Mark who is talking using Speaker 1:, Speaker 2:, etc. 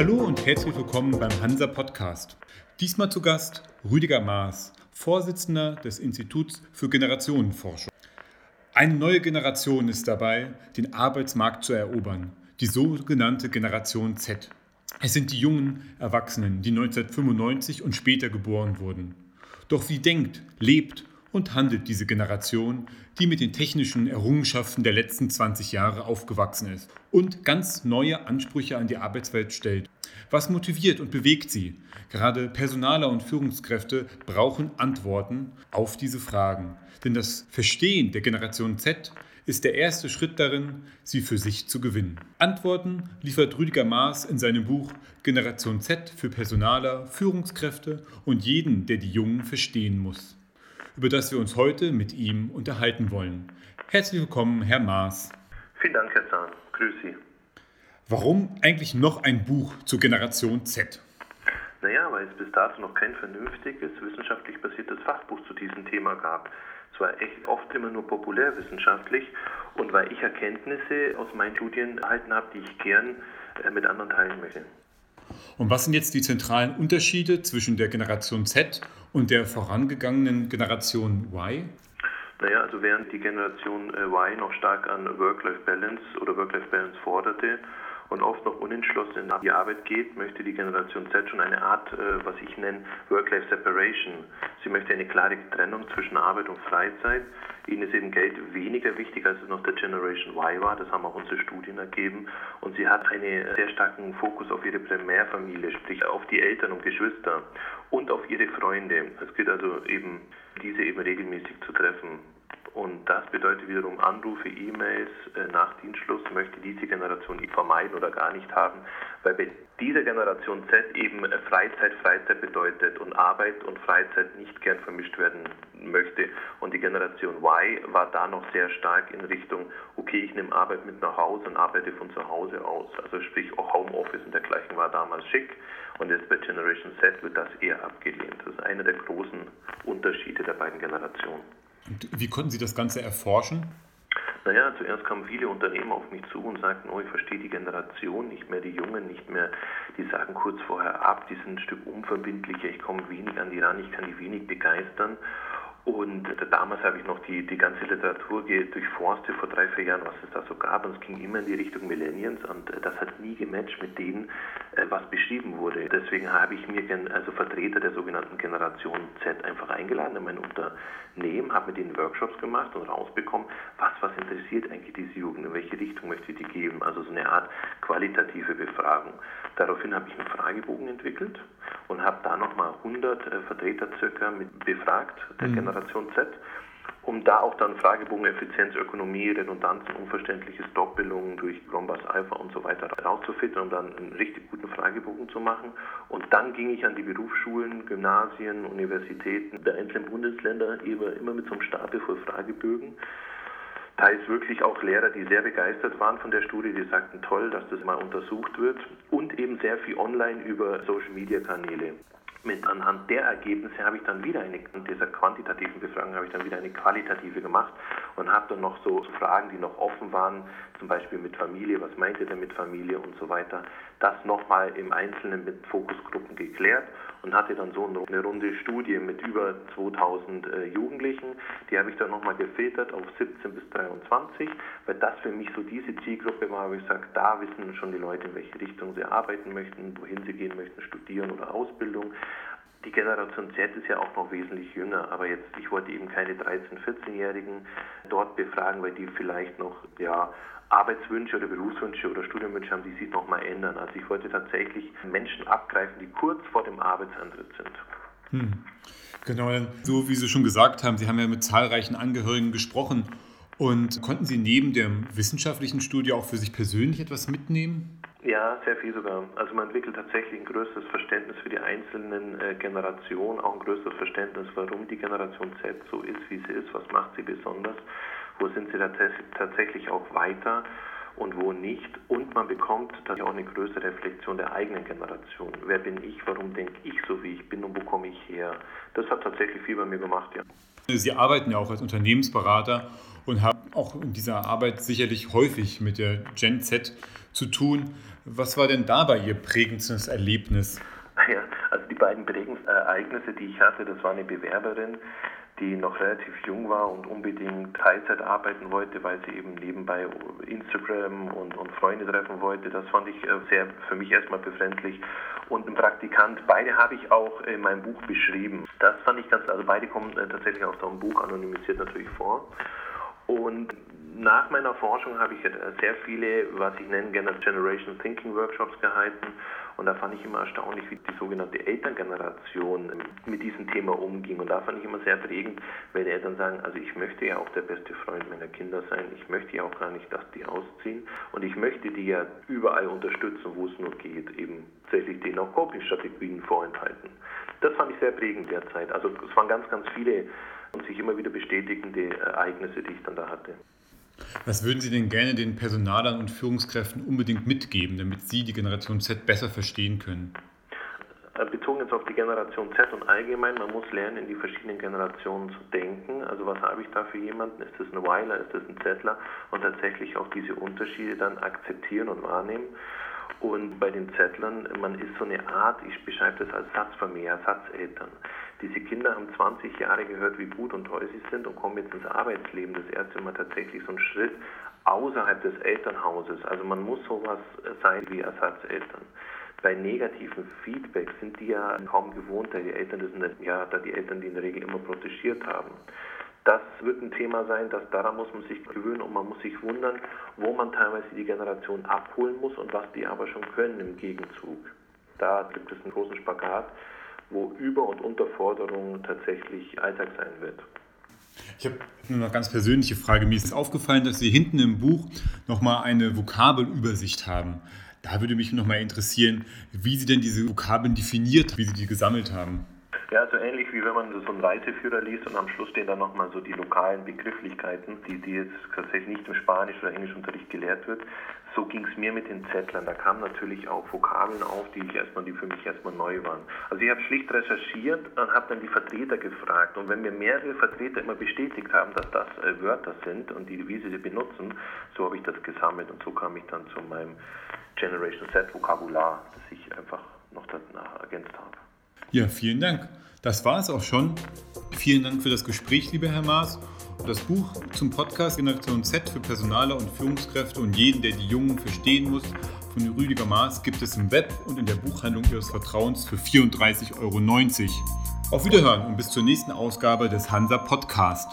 Speaker 1: Hallo und herzlich willkommen beim Hansa Podcast. Diesmal zu Gast Rüdiger Maas, Vorsitzender des Instituts für Generationenforschung. Eine neue Generation ist dabei, den Arbeitsmarkt zu erobern, die sogenannte Generation Z. Es sind die jungen Erwachsenen, die 1995 und später geboren wurden. Doch wie denkt, lebt und handelt diese Generation, die mit den technischen Errungenschaften der letzten 20 Jahre aufgewachsen ist und ganz neue Ansprüche an die Arbeitswelt stellt. Was motiviert und bewegt sie? Gerade Personaler und Führungskräfte brauchen Antworten auf diese Fragen. Denn das Verstehen der Generation Z ist der erste Schritt darin, sie für sich zu gewinnen. Antworten liefert Rüdiger Maas in seinem Buch Generation Z für Personaler, Führungskräfte und jeden, der die Jungen verstehen muss über das wir uns heute mit ihm unterhalten wollen. Herzlich willkommen, Herr Maas.
Speaker 2: Vielen Dank, Herr Zahn. Grüß Sie.
Speaker 1: Warum eigentlich noch ein Buch zur Generation Z?
Speaker 2: Naja, weil es bis dato noch kein vernünftiges, wissenschaftlich basiertes Fachbuch zu diesem Thema gab. Es war echt oft immer nur populärwissenschaftlich und weil ich Erkenntnisse aus meinen Studien erhalten habe, die ich gern äh, mit anderen teilen möchte.
Speaker 1: Und was sind jetzt die zentralen Unterschiede zwischen der Generation Z und der vorangegangenen Generation Y?
Speaker 2: Naja, also während die Generation äh, Y noch stark an Work-Life-Balance oder Work-Life-Balance forderte und oft noch unentschlossen in die Arbeit geht, möchte die Generation Z schon eine Art, äh, was ich nenne, Work-Life-Separation. Sie möchte eine klare Trennung zwischen Arbeit und Freizeit. Ihnen ist eben Geld weniger wichtig, als es noch der Generation Y war. Das haben auch unsere Studien ergeben. Und sie hat einen sehr starken Fokus auf ihre Primärfamilie, sprich auf die Eltern und Geschwister und auf ihre Freunde. Es gilt also eben, diese eben regelmäßig zu treffen. Und das bedeutet wiederum Anrufe, E-Mails äh, nach Dienstschluss möchte diese Generation vermeiden oder gar nicht haben, weil bei dieser Generation Z eben äh, Freizeit Freizeit bedeutet und Arbeit und Freizeit nicht gern vermischt werden möchte. Und die Generation Y war da noch sehr stark in Richtung, okay, ich nehme Arbeit mit nach Hause und arbeite von zu Hause aus. Also sprich auch Homeoffice und dergleichen war damals schick. Und jetzt bei Generation Z wird das eher abgelehnt. Das ist einer der großen Unterschiede der beiden Generationen.
Speaker 1: Und wie konnten Sie das Ganze erforschen?
Speaker 2: Naja, zuerst kamen viele Unternehmen auf mich zu und sagten, oh, ich verstehe die Generation nicht mehr, die Jungen nicht mehr. Die sagen kurz vorher ab, die sind ein Stück unverbindlicher, ich komme wenig an die ran, ich kann die wenig begeistern. Und damals habe ich noch die, die ganze Literatur durchforstet vor drei, vier Jahren, was es da so gab. Und es ging immer in die Richtung Millennials und äh, das hat nie gematcht mit denen, äh, was beschrieben wurde. Deswegen habe ich mir also Vertreter der sogenannten Generation Z einfach eingeladen in mein Unternehmen, habe mit ihnen Workshops gemacht und rausbekommen, was, was interessiert eigentlich diese Jugend, in welche Richtung möchte ich die geben. Also so eine Art qualitative Befragung. Daraufhin habe ich einen Fragebogen entwickelt und habe da nochmal 100 äh, Vertreter circa mit befragt, der mhm. Generation Z, um da auch dann Fragebogen Effizienz, Ökonomie, Redundanzen, unverständliche Doppelungen durch Rombas Alpha und so weiter rauszufinden, um dann einen richtig guten Fragebogen zu machen. Und dann ging ich an die Berufsschulen, Gymnasien, Universitäten der einzelnen Bundesländer immer mit so einem Stapel voll Fragebögen teils wirklich auch Lehrer, die sehr begeistert waren von der Studie, die sagten, toll, dass das mal untersucht wird und eben sehr viel online über Social-Media-Kanäle. Mit anhand der Ergebnisse habe ich dann wieder eine, dieser quantitativen Befragung habe ich dann wieder eine qualitative gemacht und habe dann noch so Fragen, die noch offen waren, zum Beispiel mit Familie, was meint ihr denn mit Familie und so weiter, das nochmal im Einzelnen mit Fokusgruppen geklärt und hatte dann so eine runde Studie mit über 2000 äh, Jugendlichen. Die habe ich dann nochmal gefiltert auf 17 bis 23, weil das für mich so diese Zielgruppe war, wo ich sage, da wissen schon die Leute, in welche Richtung sie arbeiten möchten, wohin sie gehen möchten, studieren oder Ausbildung. Die Generation Z ist ja auch noch wesentlich jünger, aber jetzt, ich wollte eben keine 13-, 14-Jährigen dort befragen, weil die vielleicht noch, ja, Arbeitswünsche oder Berufswünsche oder Studienwünsche haben, die sich nochmal ändern. Also ich wollte tatsächlich Menschen abgreifen, die kurz vor dem Arbeitsantritt sind.
Speaker 1: Hm. Genau, so wie Sie schon gesagt haben, Sie haben ja mit zahlreichen Angehörigen gesprochen. Und konnten Sie neben dem wissenschaftlichen Studie auch für sich persönlich etwas mitnehmen?
Speaker 2: Ja, sehr viel sogar. Also man entwickelt tatsächlich ein größeres Verständnis für die einzelnen äh, Generationen, auch ein größeres Verständnis, warum die Generation Z so ist, wie sie ist, was macht sie besonders wo sind sie tatsächlich auch weiter und wo nicht. Und man bekommt tatsächlich auch eine größere Reflexion der eigenen Generation. Wer bin ich, warum denke ich so, wie ich bin und wo komme ich her? Das hat tatsächlich viel bei mir gemacht, ja.
Speaker 1: Sie arbeiten ja auch als Unternehmensberater und haben auch in dieser Arbeit sicherlich häufig mit der Gen Z zu tun. Was war denn dabei Ihr prägendstes Erlebnis?
Speaker 2: Ja, also die beiden prägendsten Ereignisse, die ich hatte, das war eine Bewerberin, die noch relativ jung war und unbedingt Teilzeit arbeiten wollte, weil sie eben nebenbei Instagram und, und Freunde treffen wollte. Das fand ich äh, sehr für mich erstmal befremdlich. Und ein Praktikant, beide habe ich auch in meinem Buch beschrieben. Das fand ich ganz, also beide kommen äh, tatsächlich aus dem Buch anonymisiert natürlich vor. Und nach meiner Forschung habe ich sehr viele, was ich nenne, Generation Thinking Workshops gehalten. Und da fand ich immer erstaunlich, wie die sogenannte Elterngeneration mit diesem Thema umging. Und da fand ich immer sehr prägend, wenn die Eltern sagen, also ich möchte ja auch der beste Freund meiner Kinder sein. Ich möchte ja auch gar nicht, dass die ausziehen. Und ich möchte die ja überall unterstützen, wo es nur geht. Eben tatsächlich denen auch Coping-Strategien vorenthalten. Das fand ich sehr prägend derzeit. Also es waren ganz, ganz viele und sich immer wieder bestätigende Ereignisse, die ich dann da hatte.
Speaker 1: Was würden Sie denn gerne den Personalern und Führungskräften unbedingt mitgeben, damit sie die Generation Z besser verstehen können?
Speaker 2: Äh, bezogen jetzt auf die Generation Z und allgemein, man muss lernen, in die verschiedenen Generationen zu denken. Also was habe ich da für jemanden? Ist das ein Weiler, ist das ein Zettler? Und tatsächlich auch diese Unterschiede dann akzeptieren und wahrnehmen. Und bei den Zettlern, man ist so eine Art, ich beschreibe das als Satzfamilie, Satzeltern. Diese Kinder haben 20 Jahre gehört, wie gut und toll sie sind und kommen jetzt ins Arbeitsleben. Das erste Mal tatsächlich so einen Schritt außerhalb des Elternhauses. Also man muss sowas sein wie Ersatzeltern. Bei negativen Feedback sind die ja kaum gewohnt, da die Eltern das sind ja da die Eltern die in der Regel immer protegiert haben. Das wird ein Thema sein, dass daran muss man sich gewöhnen und man muss sich wundern, wo man teilweise die Generation abholen muss und was die aber schon können im Gegenzug. Da gibt es einen großen Spagat, wo Über- und Unterforderung tatsächlich Alltag sein wird.
Speaker 1: Ich habe nur eine ganz persönliche Frage. Mir ist aufgefallen, dass Sie hinten im Buch nochmal eine Vokabelübersicht haben. Da würde mich nochmal interessieren, wie Sie denn diese Vokabeln definiert, wie Sie die gesammelt haben.
Speaker 2: Ja, so ähnlich wie wenn man so einen Reiseführer liest und am Schluss stehen dann nochmal so die lokalen Begrifflichkeiten, die, die jetzt tatsächlich nicht im Spanisch- oder Englischunterricht gelehrt wird. So ging es mir mit den Zettlern. Da kamen natürlich auch Vokabeln auf, die ich erstmal, die für mich erstmal neu waren. Also ich habe schlicht recherchiert und habe dann die Vertreter gefragt. Und wenn mir mehrere Vertreter immer bestätigt haben, dass das äh, Wörter sind und die, wie sie sie benutzen, so habe ich das gesammelt und so kam ich dann zu meinem Generation Z Vokabular, das ich einfach noch danach ergänzt habe.
Speaker 1: Ja, vielen Dank. Das war es auch schon. Vielen Dank für das Gespräch, lieber Herr Maas. Das Buch zum Podcast Generation Z für Personale und Führungskräfte und jeden, der die Jungen verstehen muss, von Rüdiger Maas gibt es im Web und in der Buchhandlung Ihres Vertrauens für 34,90 Euro. Auf Wiederhören und bis zur nächsten Ausgabe des Hansa Podcast.